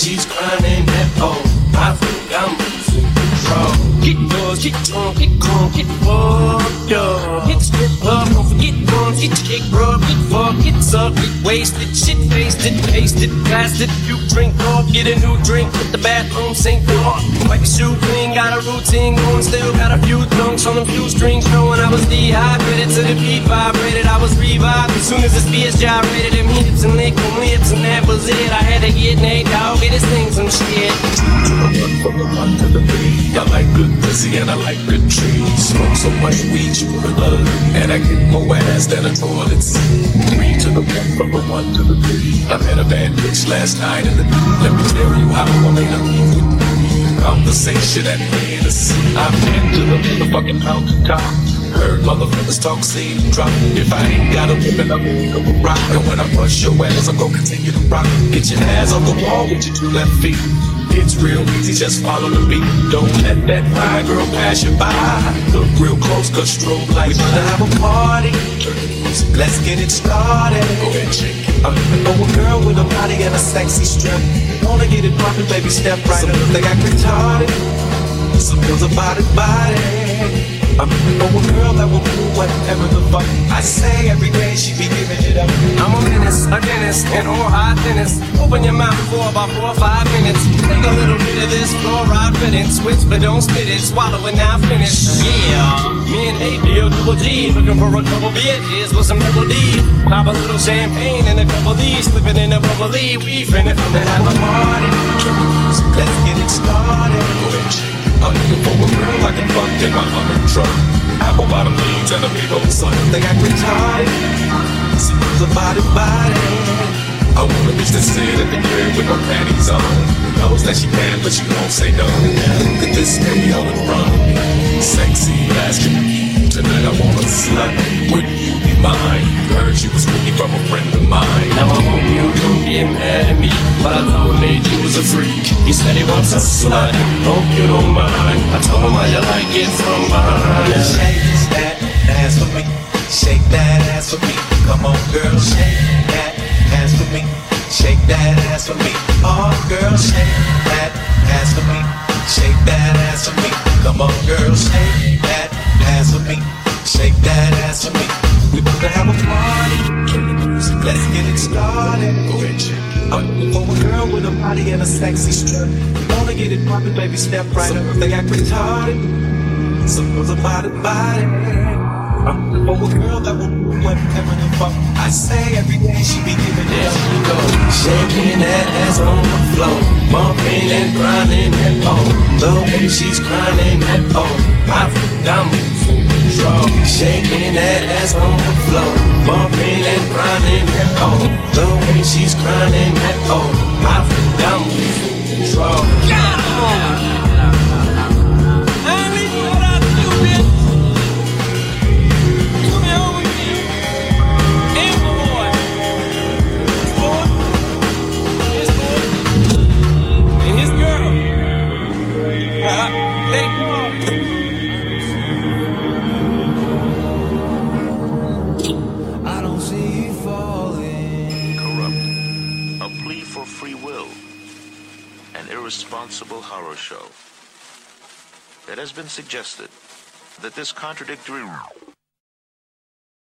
she's grinding that pole, I think I'm losing control. Get yours, get on, get on, get fucked up. Hit strip club, don't forget guns, get your rub, get fucked, get sucked, get wasted, shit it, pasted, blasted. You drink off, get a new drink, put the bathroom sink off. Wipe your shoe clean, got a routine going, still got a few dunks on them few strings, I was dehydrated to the beat vibrated. I was revived as soon as the spears gyrated, them hips and lick them lips, and that was it. I had to get Nate Dogg, get his thing some shit. To the run, From the one to the three, I like good pussy and I like good trees. Smoke so much weed you would love, and I get more ass than a toilet seat. Three to the one, from the one to the three. I met a bad bitch last night the Let me tell you how I made her leave with. Conversation at Hennessy. I've been to the motherfucking mountaintop. Heard motherfuckers talk, see drop. If I ain't got a woman, I'm gonna rock. And when I bust your ass, I'm gonna continue to rock. Get your ass on the wall with your two left feet. It's real easy, just follow the beat. Don't let that fine girl pass you by. Look real close, cause strobe lights. We to have a party. Let's get it started. Go ahead. I'm looking for a girl with a body and a sexy strip. Wanna get it poppin', baby, step right up. They got retarded. Some girls about it, body. I'm a girl that will do whatever the fuck I say every day. She be giving it up. I'm a menace, a dentist, and all high thinnest. Open your mouth for about four or five minutes. Take a little bit of this fluoride fitting. Switch, but don't spit it. Swallow it now, finish. Yeah, me and A-Deal, double G. Looking for a couple bitches with some double D. Pop a little champagne and a couple D's. Slip it in a bubbly. We finna finna have a party. Let's get it fuck in my Hummer truck. Apple bottom jeans and a big old sun. They. Some girls about it, body. I want a bitch that sit at the crib with her panties on. Knows that she can, but she won't say no. Look at this baby on the front. Sexy asking Tonight I wanna slut. Would you be mine? Heard she was looking from a friend of mine. Now I hope you don't get mad at me, but I thought Nate you was a freak. He said he wants a slut. Hope you don't mind. I told him how you like it from behind. Shake that ass for me. Shake that ass for me. Come on, girl, shake that ass for me. Shake that ass for me. Oh, girl, shake that ass for me. Shake that ass for me. Come on, girl, shake that ass for me. Shake that ass for me. We about to have a party. Let's get it started. Go ahead. I'm for a girl with a body and a sexy strut. Wanna get it poppin', baby, step right up. They act retarded. Some girls it, body. I'm for a girl that will do whatever the fuck I say every day. She be giving it up. we go, shaking that ass on the floor, bumping and grinding that pole. The way she's grinding that pole, I think I'm losing control. Shaking that ass on the floor, bumping and grinding that pole. The she's grinding that pole, I irresponsible horror show. It has been suggested that this contradictory